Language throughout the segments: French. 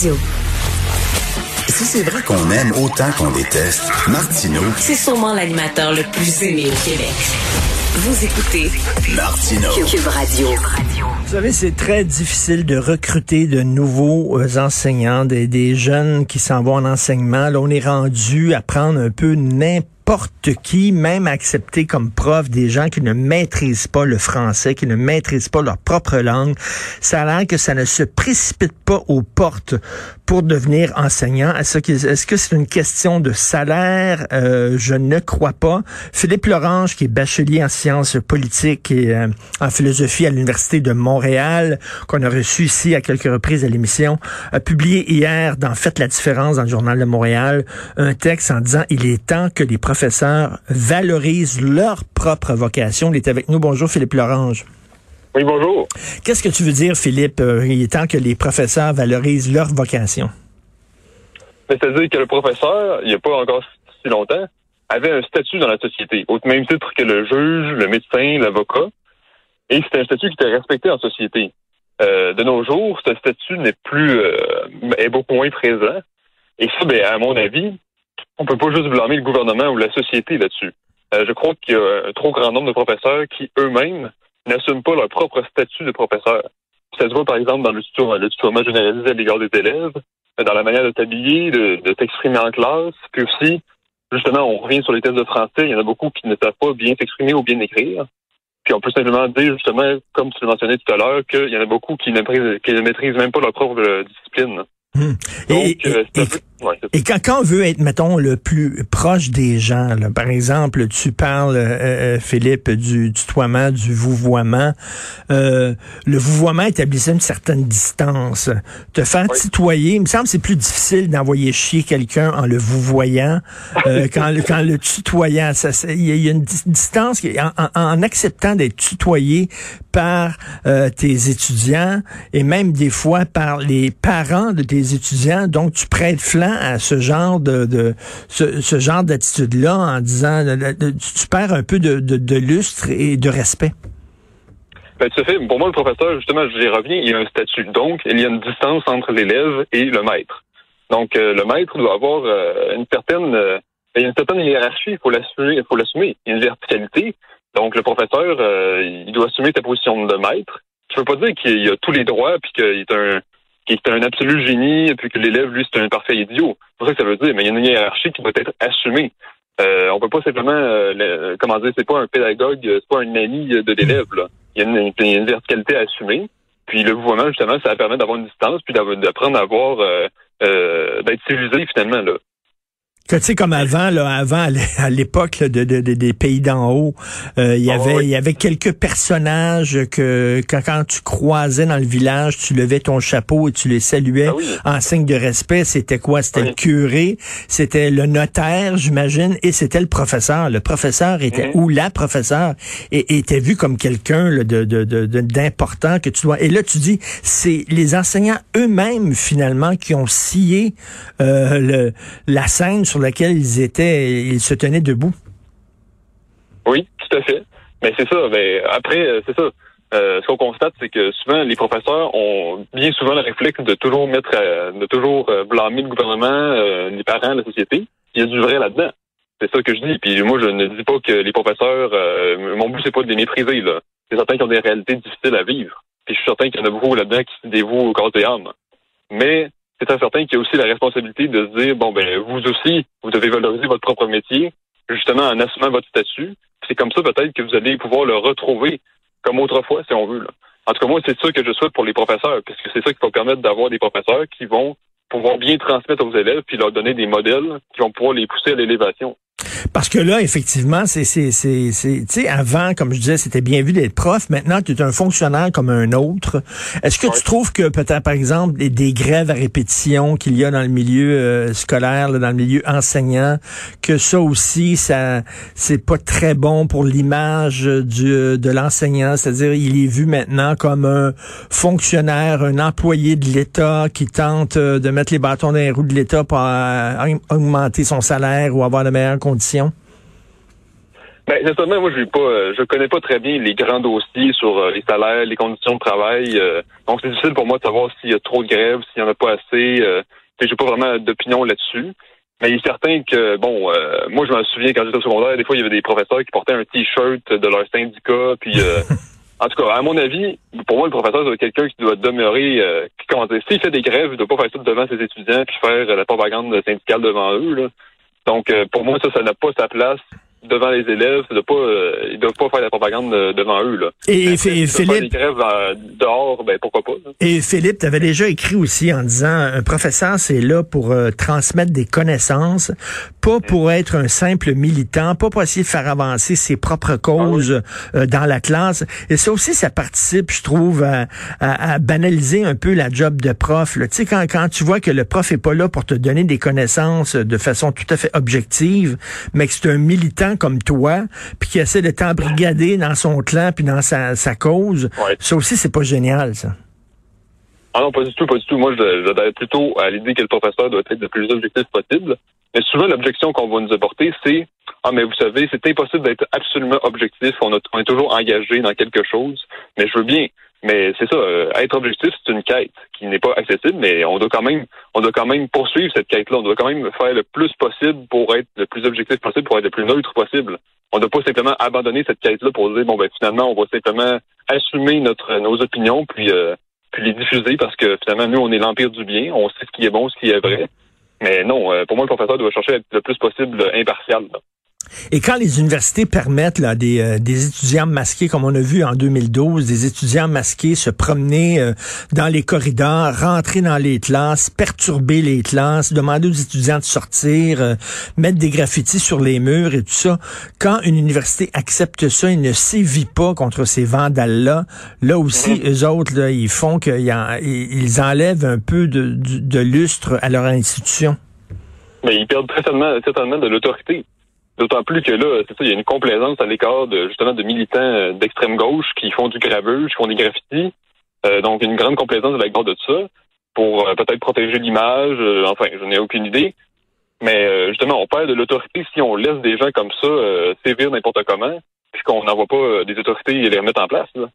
Si c'est vrai qu'on aime autant qu'on déteste, Martineau, C'est sûrement l'animateur le plus aimé au Québec. Vous écoutez Martineau. Cube Radio. Vous savez, c'est très difficile de recruter de nouveaux euh, enseignants, des, des jeunes qui s'en vont en enseignement. Là, on est rendu à prendre un peu n'importe qui, même accepter comme prof des gens qui ne maîtrisent pas le français, qui ne maîtrisent pas leur propre langue. Ça a l'air que ça ne se précipite pas aux portes pour devenir enseignant. Est-ce que c'est une question de salaire? Euh, je ne crois pas. Philippe Lorange, qui est bachelier en sciences politiques et euh, en philosophie à l'Université de Montréal, qu'on a reçu ici à quelques reprises à l'émission, a publié hier dans Faites la différence dans le Journal de Montréal un texte en disant il est temps que les professeurs valorisent leur propre vocation. Il est avec nous. Bonjour Philippe Lorange. Oui, bonjour. Qu'est-ce que tu veux dire, Philippe? Euh, il est temps que les professeurs valorisent leur vocation. Ben, C'est-à-dire que le professeur, il n'y a pas encore si longtemps, avait un statut dans la société, au même titre que le juge, le médecin, l'avocat. Et c'était un statut qui était respecté en société. Euh, de nos jours, ce statut n'est plus euh, est beaucoup moins présent. Et ça, ben, à mon avis, on peut pas juste blâmer le gouvernement ou la société là-dessus. Euh, je crois qu'il y a un trop grand nombre de professeurs qui eux-mêmes n'assument pas leur propre statut de professeur. Ça se voit par exemple dans le tutoiement, généralisé à l'égard des élèves, dans la manière de t'habiller, de, de t'exprimer en classe, puis aussi, justement, on revient sur les tests de français, il y en a beaucoup qui ne savent pas bien s'exprimer ou bien écrire. Puis on peut simplement dire, justement, comme tu le mentionnais tout à l'heure, qu'il y en a beaucoup qui ne, maîtrisent- qui ne maîtrisent même pas leur propre euh, discipline. Hmm. Donc, Et- euh, et- ouais, Et quand, quand on veut être, mettons, le plus proche des gens, là, par exemple, tu parles, euh, euh, Philippe, du tutoiement, du vouvoiement. Euh, le vouvoiement établissait une certaine distance. Te faire Oui. tutoyer, il me semble que c'est plus difficile d'envoyer chier quelqu'un en le vouvoyant euh, qu'en le, qu'en le tutoyant. Il y, a- il y a une dis- distance, qui- en, en- en acceptant d'être tutoyé par euh, tes étudiants et même des fois par les parents de tes étudiants. Donc, tu prêtes flanc à ce genre de, ce, genre d'attitude-là en disant de- tu perds un peu de, lustre et de respect? Ben, à fait. Pour moi, le professeur, justement, j'y reviens, il y a un statut. Donc, il y a une distance entre l'élève et le maître. Donc, euh, le maître doit avoir euh, une certaine euh, il y a une certaine hiérarchie, il faut l'assumer, il faut l'assumer. Il y a une verticalité. Donc, le professeur, il doit assumer sa position de maître. Je veux pas dire qu'il a tous les droits, puis qu'il est un qu'il est un absolu génie, puis que l'élève, lui, c'est un parfait idiot. C'est ça que ça veut dire, mais il y a une hiérarchie qui doit être assumée. Euh, on peut pas simplement, euh, comment dire, c'est pas un pédagogue, c'est pas un ami de l'élève. Il y a une, il y a une verticalité à assumer. Puis le mouvement, justement, ça permet d'avoir une distance, puis d'apprendre à avoir, euh, euh, d'être civilisé finalement. Là. Que tu sais comme avant là, avant à l'é- à l'époque de, de- de- des pays d'en haut, euh, il y Ah, avait oui. il y avait quelques personnages que quand, quand tu croisais dans le village, tu levais ton chapeau et tu les saluais Ah oui. en signe de respect. C'était quoi? C'était Oui. le curé, c'était le notaire, j'imagine, et c'était le professeur. Le professeur était Mhm. ou la professeure et, et était vu comme quelqu'un là, de d'important que tu dois. Et là tu dis c'est les enseignants eux-mêmes finalement qui ont scié euh, le, la scène sur laquelle ils étaient, ils se tenaient debout. Oui, tout à fait. Mais c'est ça. Ben, après, euh, c'est ça. Euh, ce qu'on constate, c'est que souvent les professeurs ont bien souvent le réflexe de toujours mettre, euh, de toujours blâmer le gouvernement, les parents, la société. Il y a du vrai là-dedans. C'est ça que je dis. Puis moi, je ne dis pas que les professeurs, mon but c'est pas de les mépriser. C'est certain qu'ils ont des réalités difficiles à vivre. Puis je suis certain qu'il y en a beaucoup là-dedans qui se dévouent au corps et âme. Mais c'est certain qu'il y a aussi la responsabilité de se dire bon ben vous aussi, vous devez valoriser votre propre métier, justement en assumant votre statut. C'est comme ça peut-être que vous allez pouvoir le retrouver comme autrefois, si on veut. Là. En tout cas, moi, c'est ça que je souhaite pour les professeurs, puisque c'est ça qui va permettre d'avoir des professeurs qui vont pouvoir bien transmettre aux élèves, puis leur donner des modèles qui vont pouvoir les pousser à l'élévation. Parce que là, effectivement, c'est, c'est, c'est, c'est, tu sais, avant, comme je disais, c'était bien vu d'être prof. Maintenant, tu es un fonctionnaire comme un autre. Est-ce que tu trouves que peut-être, par exemple, des, des grèves à répétition qu'il y a dans le milieu euh, scolaire, là, dans le milieu enseignant, que ça aussi, ça, c'est pas très bon pour l'image du, de l'enseignant? C'est-à-dire, il est vu maintenant comme un fonctionnaire, un employé de l'État qui tente euh, de mettre les bâtons dans les roues de l'État pour euh, augmenter son salaire ou avoir de meilleures conditions. Ben, sincèrement, moi, je pas, euh, je connais pas très bien les grands dossiers sur euh, les salaires, les conditions de travail. euh, donc, c'est difficile pour moi de savoir s'il y a trop de grèves, s'il y en a pas assez. Euh, j'ai pas vraiment d'opinion là-dessus. Mais il est certain que, bon, euh, moi, je me souviens quand j'étais au secondaire, des fois, il y avait des professeurs qui portaient un T-shirt de leur syndicat, puis... euh, En tout cas, à mon avis, pour moi, le professeur, c'est quelqu'un qui doit demeurer, euh, qui, comment dire, s'il fait des grèves, il doit pas faire ça devant ses étudiants puis faire la propagande syndicale devant eux. Là. Donc, euh, pour moi, ça, ça n'a pas sa place devant les élèves. Doit pas, euh, ils doivent pas faire la propagande euh, devant eux. Là. Et, Philippe, faire des grèves euh, dehors, ben pourquoi pas. là. Et Philippe, tu avais déjà écrit aussi en disant un professeur, c'est là pour euh, transmettre des connaissances, pas pour être un simple militant, pas pour essayer de faire avancer ses propres causes euh, dans la classe. Et ça aussi, ça participe, je trouve, à, à- à banaliser un peu la job de prof. Tu sais, quand, quand tu vois que le prof est pas là pour te donner des connaissances de façon tout à fait objective, mais que c'est un militant comme toi, puis qui essaie de t'embrigader dans son clan puis dans sa, sa cause, Ouais. ça aussi, c'est pas génial, ça. Ah non, pas du tout, pas du tout. Moi, j'adhère plutôt à l'idée que le professeur doit être le plus objectif possible. Mais souvent, l'objection qu'on va nous apporter, c'est Ah, mais vous savez, c'est impossible d'être absolument objectif. On, a- on est toujours engagé dans quelque chose. Mais je veux bien. Mais c'est ça, euh, être objectif, c'est une quête qui n'est pas accessible, mais on doit quand même on doit quand même poursuivre cette quête-là. On doit quand même faire le plus possible pour être le plus objectif possible, pour être le plus neutre possible. On ne doit pas simplement abandonner cette quête-là pour dire bon ben finalement on va simplement assumer notre nos opinions puis euh, puis les diffuser parce que finalement nous on est l'empire du bien, on sait ce qui est bon, ce qui est vrai. Mais non, euh, pour moi le professeur doit chercher à être le plus possible impartial. là. Et quand les universités permettent là, des, euh, des étudiants masqués, comme on a vu en 2012, des étudiants masqués se promener euh, dans les corridors, rentrer dans les classes, perturber les classes, demander aux étudiants de sortir, euh, mettre des graffitis sur les murs et tout ça, quand une université accepte ça, il ne sévit pas contre ces vandales-là, là aussi, eux autres, là, ils font qu'ils en- ils ils enlèvent un peu de, de, de lustre à leur institution. Mais ils perdent très certainement, certainement de l'autorité. D'autant plus que là, c'est ça, il y a une complaisance à l'écart de justement de militants euh, d'extrême gauche qui font du graveuse, qui font des graffitis. Euh, donc une grande complaisance à l'égard de ça pour euh, peut-être protéger l'image. euh, enfin, je n'ai aucune idée. Mais euh, justement, on perd de l'autorité si on laisse des gens comme ça sévir n'importe comment, puis qu'on n'envoie pas des autorités les remettre en place. Là.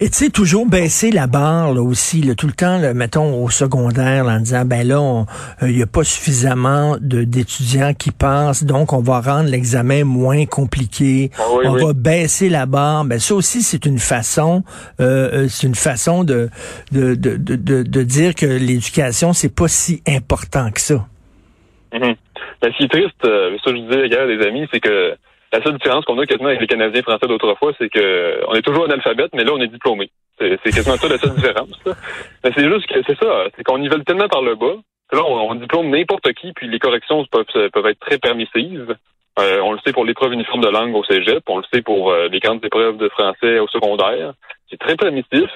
Et tu sais, toujours baisser la barre là, aussi, là, tout le temps, là, mettons au secondaire, là, en disant, ben là, il n'y a pas suffisamment d'étudiants qui passent, donc on va rendre l'examen moins compliqué, Ah oui, on oui. va baisser la barre. Ben ça aussi, c'est une façon, euh, euh, c'est une façon de, de, de, de, de- de dire que l'éducation, c'est pas si important que ça. Mhm. Ben, ce qui est triste, euh, ça je disais hier à des amis, c'est que la seule différence qu'on a quasiment avec les Canadiens français d'autrefois, c'est que on est toujours analphabète, mais là on est diplômé. C'est quasiment ça la seule différence. là. Mais c'est juste que c'est ça, c'est qu'on nivelle tellement par le bas que là on, on diplôme n'importe qui, puis les corrections peuvent, peuvent être très permissives. Euh, on le sait pour l'épreuve uniforme de langue au cégep, on le sait pour euh, les grandes épreuves de français au secondaire. C'est très permissif.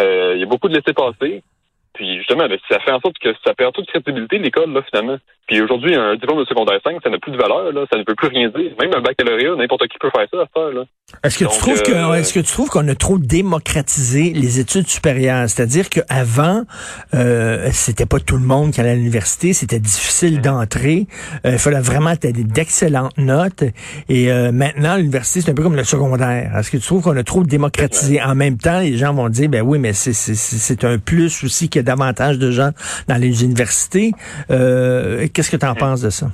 Euh, Il y a beaucoup de laisser-passer. Puis justement, ben, ça fait en sorte que ça perd toute crédibilité, l'école, là, finalement. Puis aujourd'hui, un diplôme de secondaire 5, ça n'a plus de valeur, là, ça ne peut plus rien dire. Même un baccalauréat, n'importe qui peut faire ça à faire, là. Est-ce que Donc, tu trouves que euh, est-ce que tu trouves qu'on a trop démocratisé les études supérieures? C'est-à-dire qu'avant euh, c'était pas tout le monde qui allait à l'université, c'était difficile d'entrer, Euh, il fallait vraiment que tu d'excellentes notes et euh, maintenant l'université c'est un peu comme le secondaire. Est-ce que tu trouves qu'on a trop démocratisé? En même temps, les gens vont dire ben oui, mais c'est c'est c'est c'est un plus aussi qu'il y davantage de gens dans les universités. Euh, qu'est-ce que tu en penses de ça?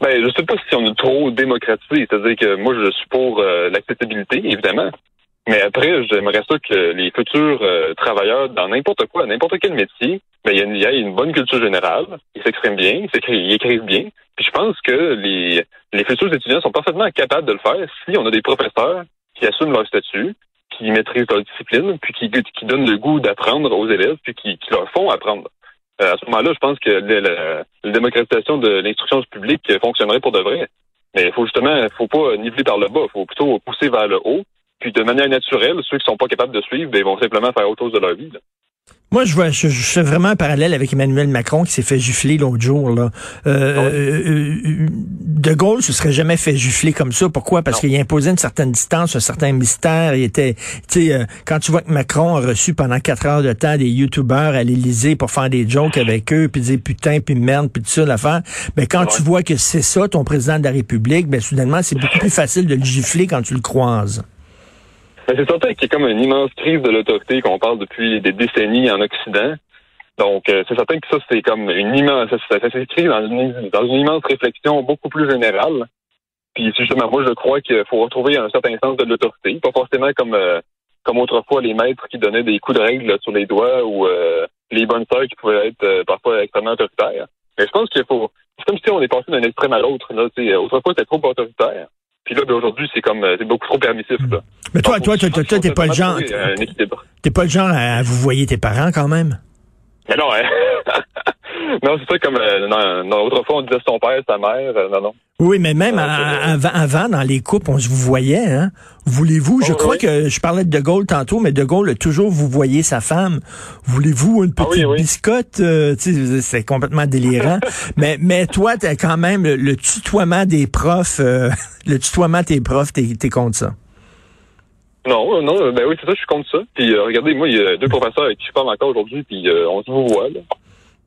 Ben, je sais pas si on a trop démocratisé. C'est-à-dire que moi, je suis pour euh, l'accessibilité, évidemment. Mais après, j'aimerais ça que les futurs euh, travailleurs dans n'importe quoi, n'importe quel métier, ben, il y, a une- y bonne culture générale. Ils s'expriment bien, ils écrivent bien. Puis je pense que les, les futurs étudiants sont parfaitement capables de le faire si on a des professeurs qui assument leur statut, qui maîtrisent leur discipline, puis qui, qui donnent le goût d'apprendre aux élèves, puis qui, qui leur font apprendre. Euh, à ce moment-là, je pense que le- le- la démocratisation de l'instruction publique fonctionnerait pour de vrai. Mais il faut justement, faut pas niveler par le bas, il faut plutôt pousser vers le haut. Puis de manière naturelle, ceux qui sont pas capables de suivre, ben, ils vont simplement faire autre chose de leur vie. là. Moi, je vois, je, je, fais vraiment un parallèle avec Emmanuel Macron qui s'est fait gifler l'autre jour. Là. Euh, ah euh, euh, de Gaulle se serait jamais fait gifler comme ça. Pourquoi? Parce qu'il imposait une certaine distance, un certain mystère. Il était, tu sais, quand tu vois que Macron a reçu pendant quatre heures de temps des youtubeurs à l'Élysée pour faire des jokes avec eux, puis dire putain, puis merde, puis tout ça, l'affaire. Ben, quand tu vois que c'est ça, ton président de la République, ben, soudainement, c'est beaucoup plus facile de le gifler quand tu le croises. Mais c'est certain qu'il y a comme une immense crise de l'autorité qu'on parle depuis des décennies en Occident. Donc, euh, c'est certain que ça, c'est comme une immense, ça, s'inscrit dans une, dans une immense réflexion beaucoup plus générale. Puis, justement, moi, je crois qu'il faut retrouver un certain sens de l'autorité. Pas forcément comme, euh, comme autrefois les maîtres qui donnaient des coups de règle sur les doigts ou euh, les bonnes sœurs qui pouvaient être parfois extrêmement autoritaires. Mais je pense qu'il faut, c'est comme si on est passé d'un extrême à l'autre. Là, autrefois, c'était trop autoritaire. Puis là, ben, aujourd'hui, c'est comme c'est beaucoup trop permissif. Là. Mais toi, toi, toi, toi, t'es pas le genre. T'es pas le genre à vous voyez tes parents quand même? Mais non, hein? non, c'est ça comme euh, non, autrefois on disait son père, sa mère, euh, non, non. Oui, mais même avant, avant, dans les couples, on se vous voyait, hein? Voulez-vous, je crois que je parlais de De Gaulle tantôt, mais De Gaulle a toujours vous voyez sa femme. Voulez-vous une ah petite biscotte? Euh, c'est complètement délirant. mais, mais toi, t'as quand même le, tutoiement des profs, le tutoiement des profs, t'es, t'es contre ça? Non, non, ben oui, c'est ça, je suis contre ça. Puis regardez, moi, il y a deux professeurs avec qui je parle encore aujourd'hui, puis on se voit, là.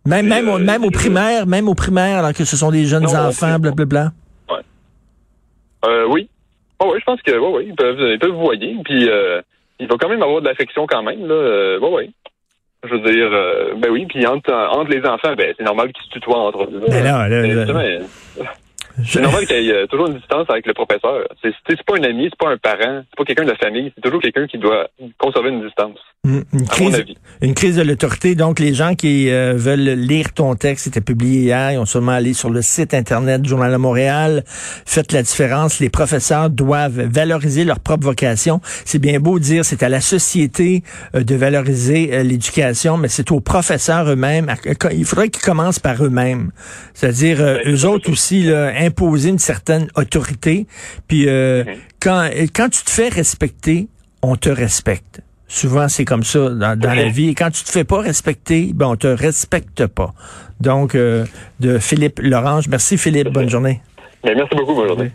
Même, même, euh, même au primaire, même au primaire, alors que ce sont des jeunes enfants, blablabla. Ouais. Euh, oui. Oh, oui, je pense que oui, oui, ils peuvent, ils peuvent vous voyer. Puis euh, il va quand même avoir de l'affection quand même. Là. Euh, oui, oui. Je veux dire, euh, ben oui, puis entre, entre les enfants, ben c'est normal qu'ils se tutoient entre eux. Ben là, là, là, c'est normal qu'il y ait toujours une distance avec le professeur. C'est, c'est pas un ami, c'est pas un parent, c'est pas quelqu'un de la famille, c'est toujours quelqu'un qui doit conserver une distance. Mmh, une, crise, une crise de l'autorité. Donc, les gens qui euh, veulent lire ton texte, c'était publié hier, ils ont seulement allé sur le site Internet du Journal de Montréal. Faites la différence. Les professeurs doivent valoriser leur propre vocation. C'est bien beau de dire c'est à la société euh, de valoriser euh, l'éducation, mais c'est aux professeurs eux-mêmes. Il faudrait qu'ils commencent par eux-mêmes. C'est-à-dire, ben, eux autres aussi, là, imposer une certaine autorité. Puis, mm-hmm. quand, quand tu te fais respecter, on te respecte. Souvent, c'est comme ça dans, la vie. Et quand tu te fais pas respecter, ben, on te respecte pas. Donc, euh, de Philippe Lorange. Merci, Philippe. Bonne journée. Ben, merci beaucoup. Bonne journée.